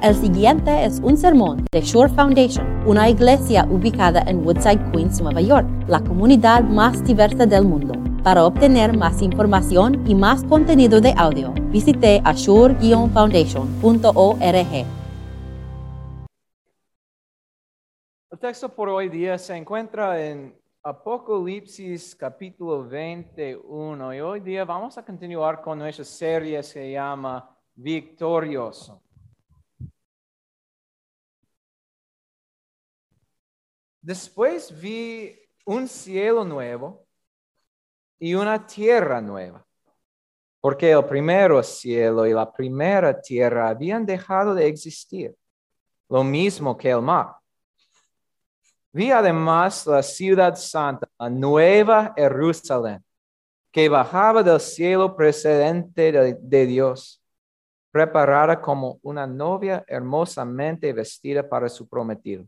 El siguiente es un sermón de Shore Foundation, una iglesia ubicada en Woodside, Queens, Nueva York, la comunidad más diversa del mundo. Para obtener más información y más contenido de audio, visite ashore-foundation.org. El texto por hoy día se encuentra en Apocalipsis capítulo 21 y hoy día vamos a continuar con nuestra serie que se llama Victorioso. Después vi un cielo nuevo y una tierra nueva, porque el primero cielo y la primera tierra habían dejado de existir, lo mismo que el mar. Vi además la ciudad santa, la nueva Jerusalén, que bajaba del cielo precedente de, de Dios, preparada como una novia hermosamente vestida para su prometido.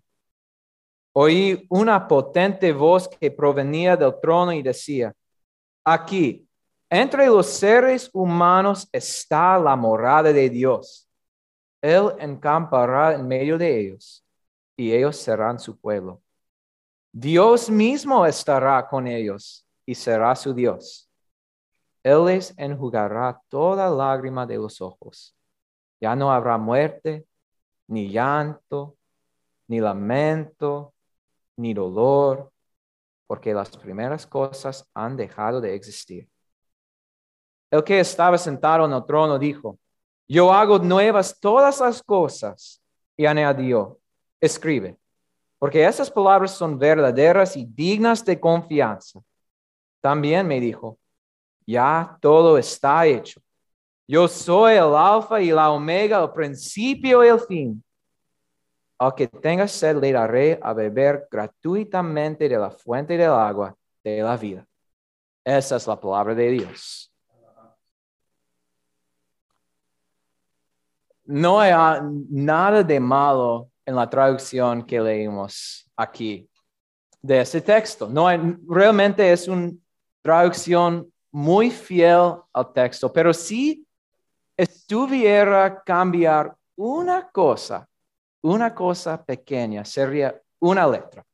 Oí una potente voz que provenía del trono y decía, aquí, entre los seres humanos está la morada de Dios. Él encampará en medio de ellos y ellos serán su pueblo. Dios mismo estará con ellos y será su Dios. Él les enjugará toda lágrima de los ojos. Ya no habrá muerte, ni llanto, ni lamento, ni dolor, porque las primeras cosas han dejado de existir. El que estaba sentado en el trono dijo, yo hago nuevas todas las cosas, y añadió, escribe, porque esas palabras son verdaderas y dignas de confianza. También me dijo, ya todo está hecho. Yo soy el alfa y la omega, el principio y el fin. Al que tenga sed le daré a beber gratuitamente de la fuente del agua de la vida. Esa es la palabra de Dios. No hay nada de malo en la traducción que leímos aquí de este texto. No hay, realmente es una traducción muy fiel al texto, pero si estuviera cambiar una cosa, una cosa pequeña, sería una letra.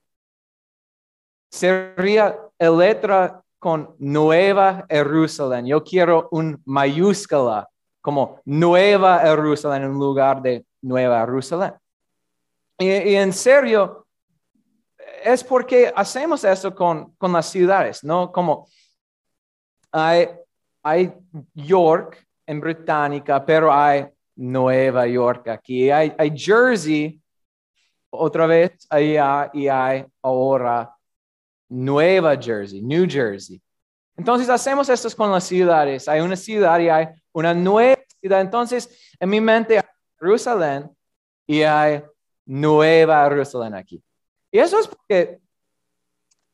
Sería la letra con Nueva Jerusalén. Yo quiero un mayúscula como Nueva Jerusalén en lugar de Nueva Jerusalén. Y, en serio, es porque hacemos eso con, con las ciudades, ¿no? Como hay, hay York en Británica, pero hay Nueva York aquí. Hay, Jersey, otra vez allá, y hay ahora Nueva Jersey, New Jersey. Entonces hacemos esto con las ciudades. Hay una ciudad y hay una nueva ciudad. Entonces, en mi mente Jerusalén y hay Nueva Jerusalén aquí. Y eso es porque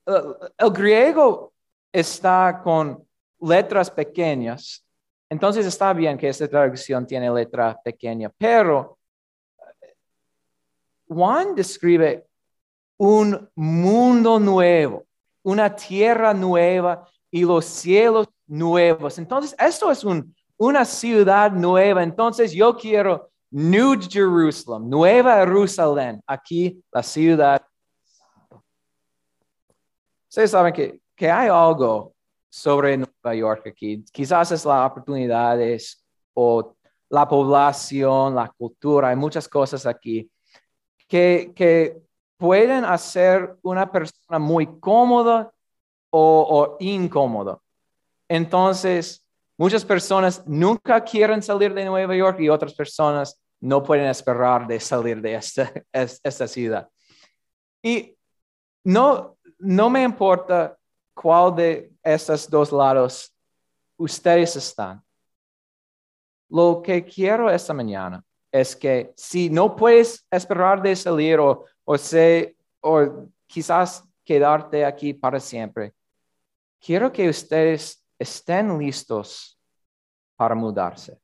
uh, el griego está con letras pequeñas entonces está bien que esta traducción tiene letra pequeña, pero Juan describe un mundo nuevo, una tierra nueva y los cielos nuevos. Entonces, esto es una ciudad nueva. Entonces, yo quiero New Jerusalem, Nueva Jerusalén, aquí la ciudad. Ustedes saben que, que hay algo sobre Nueva York aquí. Quizás es la oportunidad o la población, la cultura, hay muchas cosas aquí que, que pueden hacer una persona muy cómoda o, o incómoda. Entonces, muchas personas nunca quieren salir de Nueva York y otras personas no pueden esperar de salir de esta, esta ciudad. Y no, no me importa cuál de estos dos lados ustedes están. Lo que quiero esta mañana es que si no puedes esperar de salir o, o, o quizás quedarte aquí para siempre, quiero que ustedes estén listos para mudarse.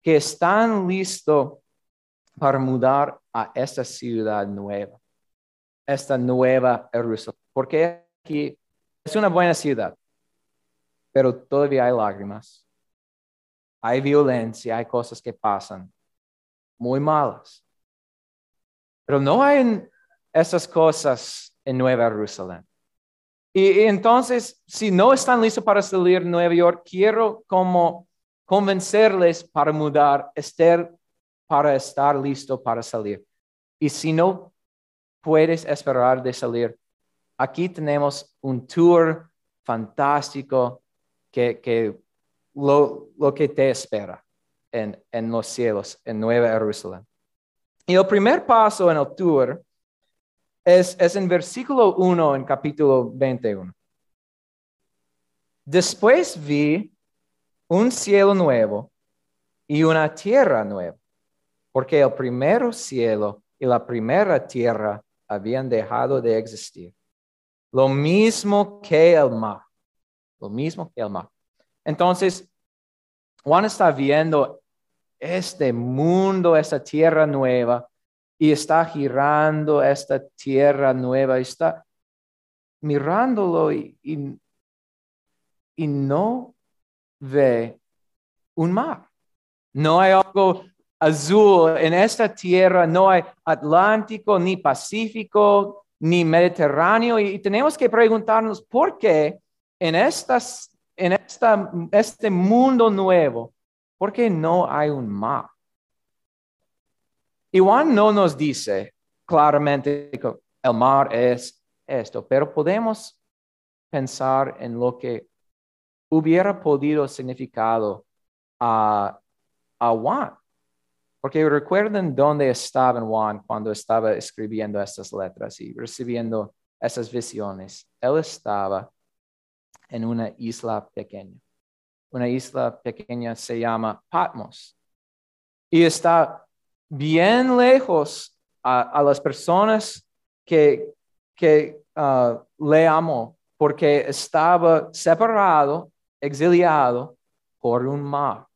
Que están listos para mudar a esta ciudad nueva, esta nueva Jerusalén. Porque aquí es una buena ciudad, pero todavía hay lágrimas, hay violencia, hay cosas que pasan. muy malas. Pero no hay esas cosas en Nueva Jerusalén. Y, entonces, si no están listos para salir Nueva York, quiero como convencerles para mudar, estar, para estar listo para salir. Y si no puedes esperar de salir, aquí tenemos un tour fantástico que, lo, que te espera en, en los cielos, en Nueva Jerusalén. Y el primer paso en el tour es, es en versículo 1 en capítulo 21. Después vi un cielo nuevo y una tierra nueva, porque el primer cielo y la primera tierra habían dejado de existir. Lo mismo que el mar, lo mismo que el mar. Entonces, Juan está viendo este mundo, esta tierra nueva, y está girando esta tierra nueva, está mirándolo y, y, no ve un mar. No hay algo azul en esta tierra, no hay Atlántico, ni Pacífico, ni Mediterráneo. Y, tenemos que preguntarnos por qué en, estas, en esta, este mundo nuevo, ¿por qué no hay un mar? Y Juan no nos dice claramente que el mar es esto, pero podemos pensar en lo que hubiera podido significado a, a Juan. Porque recuerden dónde estaba Juan cuando estaba escribiendo estas letras y recibiendo esas visiones. Él estaba en una isla pequeña. Una isla pequeña se llama Patmos. Y está bien lejos a, las personas que, que uh, le amó, porque estaba separado, exiliado por un mar.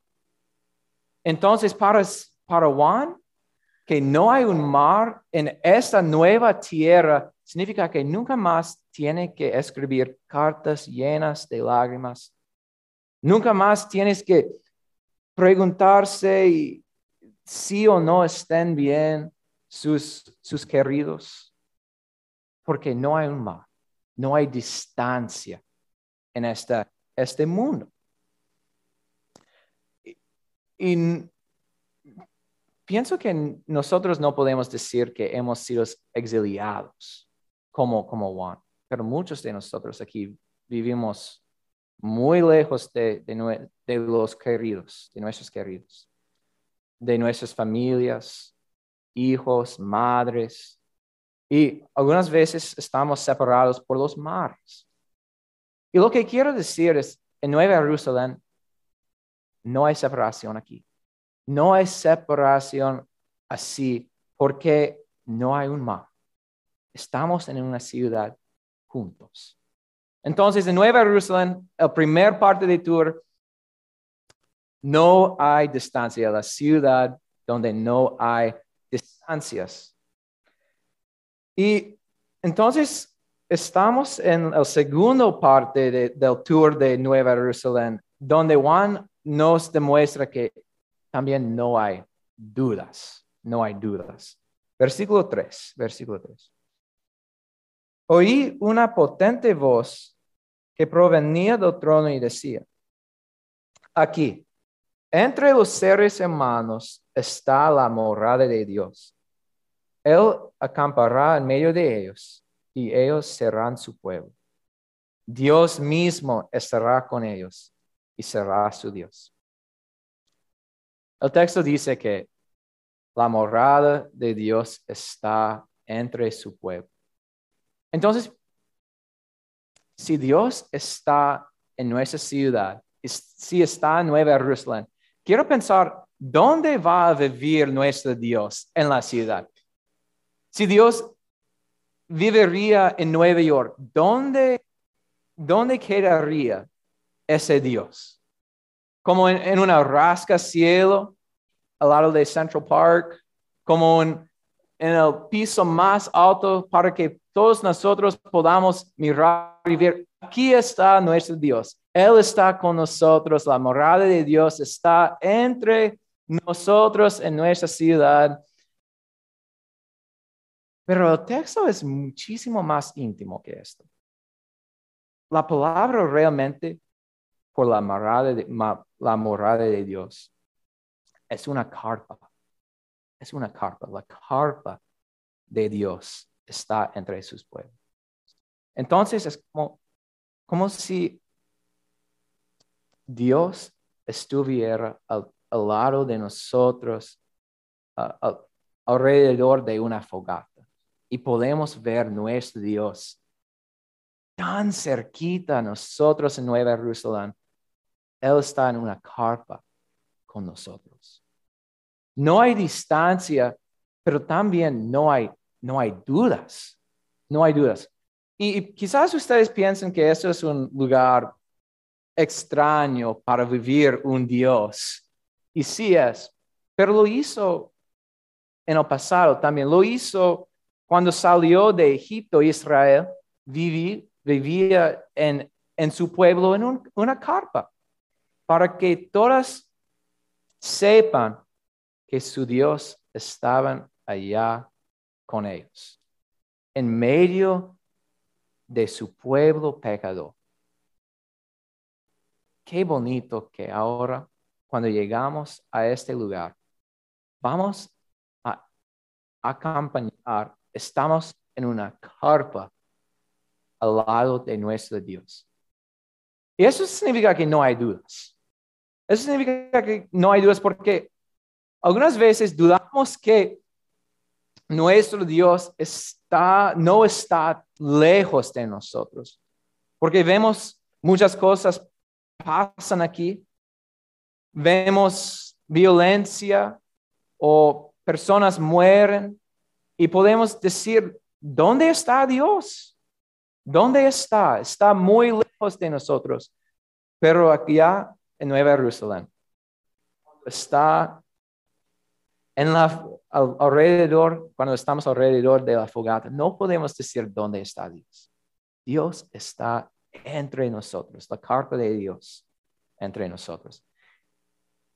Entonces, para, para Juan, que no hay un mar en esta nueva tierra, significa que nunca más tiene que escribir cartas llenas de lágrimas. Nunca más tienes que preguntarse sí o no estén bien sus, sus queridos, porque no hay un mar, no hay distancia en esta, este mundo. Y, pienso que nosotros no podemos decir que hemos sido exiliados como, como Juan, pero muchos de nosotros aquí vivimos muy lejos de, de los queridos, de nuestros queridos de nuestras familias, hijos, madres, y algunas veces estamos separados por los mares. Y lo que quiero decir es, en Nueva Jerusalén no hay separación aquí. No hay separación así porque no hay un mar. Estamos en una ciudad juntos. Entonces, en Nueva Jerusalén, el primer parte del tour no hay distancia, la ciudad donde no hay distancias. Y entonces estamos en la segunda parte del tour de Nueva Jerusalén, donde Juan nos demuestra que también no hay dudas, no hay dudas. Versículo 3, versículo 3. Oí una potente voz que provenía del trono y decía, aquí, entre los seres humanos está la morada de Dios. Él acampará en medio de ellos y ellos serán su pueblo. Dios mismo estará con ellos y será su Dios. El texto dice que la morada de Dios está entre su pueblo. Entonces, si Dios está en nuestra ciudad, si está en Nueva Jerusalén, quiero pensar, ¿dónde va a vivir nuestro Dios en la ciudad? Si Dios viviría en Nueva York, ¿dónde, dónde quedaría ese Dios? Como en, una rasca cielo al lado de Central Park, como en, en el piso más alto para que todos nosotros podamos mirar y ver, aquí está nuestro Dios. Él está con nosotros, la morada de Dios está entre nosotros en nuestra ciudad. Pero el texto es muchísimo más íntimo que esto. La palabra realmente, por la morada de, la morada de Dios, es una carpa. Es una carpa. La carpa de Dios está entre sus pueblos. Entonces es como, como si Dios estuviera al, lado de nosotros, alrededor de una fogata. Y podemos ver nuestro Dios tan cerquita a nosotros en Nueva Jerusalén. Él está en una carpa con nosotros. No hay distancia, pero también no hay, no hay dudas. No hay dudas. Y quizás ustedes piensen que eso es un lugar extraño para vivir un Dios. Y sí es, pero lo hizo en el pasado también. Lo hizo cuando salió de Egipto Israel, vivía en, su pueblo en una carpa, para que todas sepan que su Dios estaba allá con ellos, en medio de su pueblo pecador. Qué bonito que ahora, cuando llegamos a este lugar, vamos a acompañar, estamos en una carpa al lado de nuestro Dios. Y eso significa que no hay dudas. Eso significa que no hay dudas porque algunas veces dudamos que nuestro Dios está, no está lejos de nosotros, porque vemos muchas cosas pasan aquí, vemos violencia o personas mueren y podemos decir, ¿dónde está Dios? ¿Dónde está? Está muy lejos de nosotros, pero aquí en Nueva Jerusalén está en la, alrededor, cuando estamos alrededor de la fogata, no podemos decir dónde está Dios. Dios está entre nosotros, la carta de Dios entre nosotros.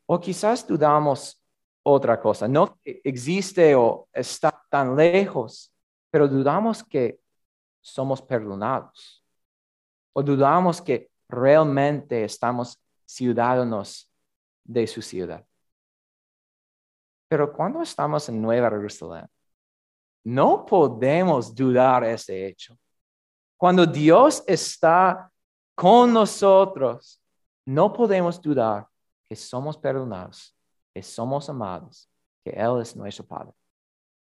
O quizás dudamos otra cosa, no existe o está tan lejos, pero dudamos que somos perdonados. O dudamos que realmente estamos ciudadanos de su ciudad. Pero cuando estamos en Nueva Jerusalén, no podemos dudar ese hecho. Cuando Dios está con nosotros, no podemos dudar que somos perdonados, que somos amados, que Él es nuestro Padre,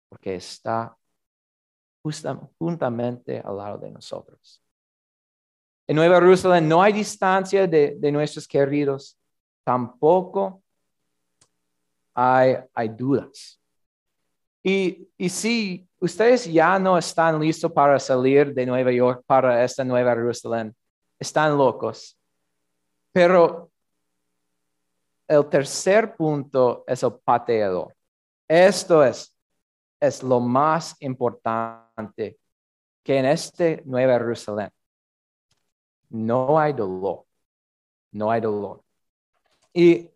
porque está juntamente al lado de nosotros. En Nueva Jerusalén no hay distancia de, nuestros queridos, tampoco hay, dudas. Y, y si ustedes ya no están listos para salir de Nueva York para esta Nueva Jerusalén, están locos. Pero el tercer punto es el pateador. Esto es, es lo más importante que en este Nueva Jerusalén no hay dolor. No hay dolor. Y,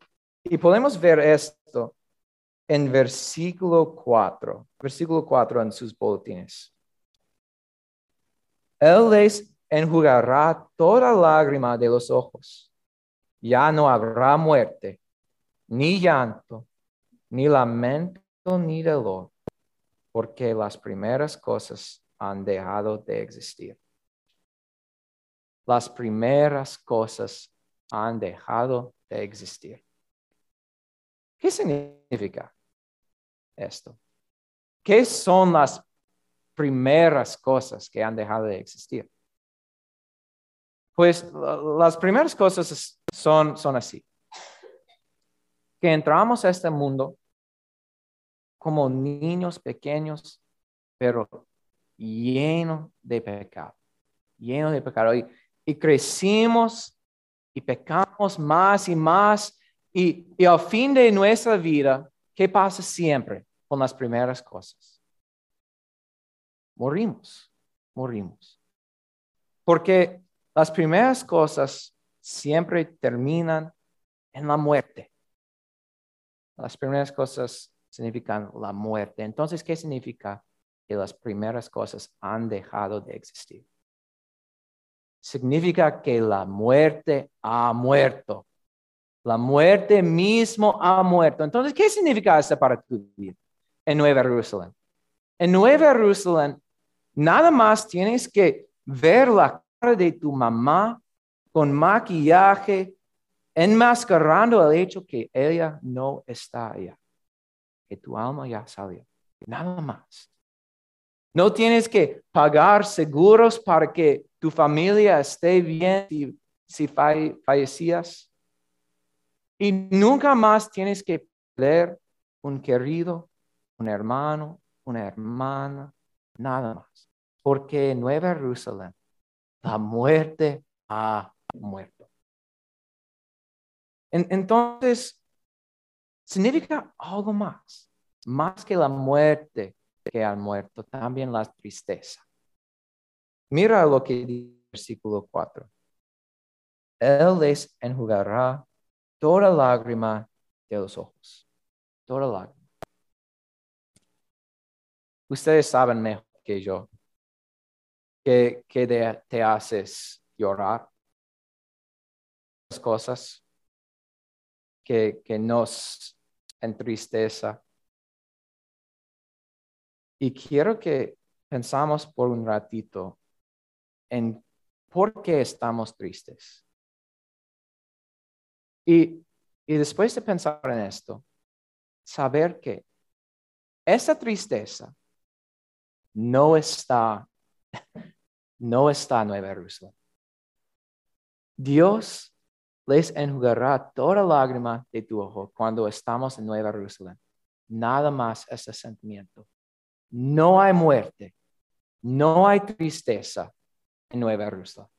y podemos ver esto en versículo 4, versículo 4 en sus boletines. Él les enjugará toda lágrima de los ojos. Ya no habrá muerte, ni llanto, ni lamento, ni dolor, porque las primeras cosas han dejado de existir. Las primeras cosas han dejado de existir. ¿Qué significa? esto? ¿Qué son las primeras cosas que han dejado de existir? Pues las primeras cosas son, son así. Que entramos a este mundo como niños pequeños, pero lleno de pecado, lleno de pecado. Y, y crecimos y pecamos más y más. Y, y al fin de nuestra vida, ¿qué pasa siempre? con las primeras cosas. Morimos, morimos. Porque las primeras cosas siempre terminan en la muerte. Las primeras cosas significan la muerte. Entonces, ¿qué significa que las primeras cosas han dejado de existir? Significa que la muerte ha muerto. La muerte mismo ha muerto. Entonces, ¿qué significa esto para tu vida en Nueva Jerusalén? En Nueva Jerusalén, nada más tienes que ver la cara de tu mamá con maquillaje, enmascarando el hecho que ella no está allá, que tu alma ya salió. Nada más. No tienes que pagar seguros para que tu familia esté bien si, si fallecías. Y nunca más tienes que perder un querido, un hermano, una hermana, nada más. Porque en Nueva Jerusalén la muerte ha muerto. entonces, significa algo más, más que la muerte que ha muerto, también la tristeza. Mira lo que dice el versículo 4. Él les enjugará toda lágrima de los ojos. Toda lágrima. Ustedes saben mejor que yo que, te haces llorar. Las cosas que, que nos entristeza. Y quiero que pensamos por un ratito en por qué estamos tristes. Y, después de pensar en esto, saber que esa tristeza no está, no está en Nueva Jerusalén. Dios les enjugará toda lágrima de tu ojo cuando estamos en Nueva Jerusalén. Nada más ese sentimiento. No hay muerte, no hay tristeza en Nueva Jerusalén.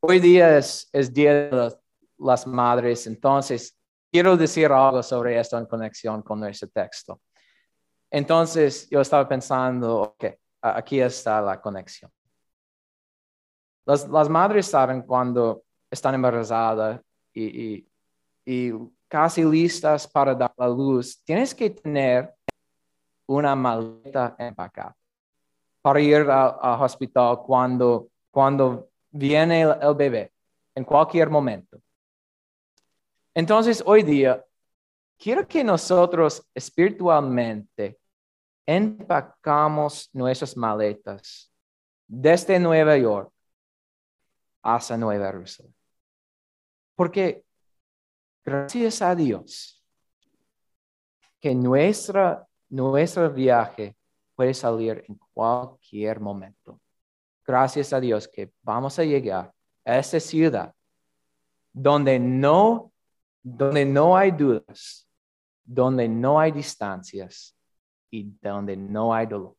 Hoy día es, Día de las, Madres, entonces quiero decir algo sobre esto en conexión con nuestro texto. Entonces yo estaba pensando, ok, aquí está la conexión. Las, madres saben cuando están embarazadas y, casi listas para dar la luz, tienes que tener una maleta empacada para ir al hospital cuando, cuando viene el, bebé en cualquier momento. Entonces, hoy día, quiero que nosotros espiritualmente empacamos nuestras maletas desde Nueva York hasta Nueva Jerusalén. Porque gracias a Dios que nuestra, nuestro viaje puede salir en cualquier momento gracias a Dios que vamos a llegar a esa ciudad donde no, donde no hay dudas, donde no hay distancias y donde no hay dolor.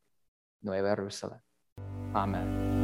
Nueva Jerusalén. Amén.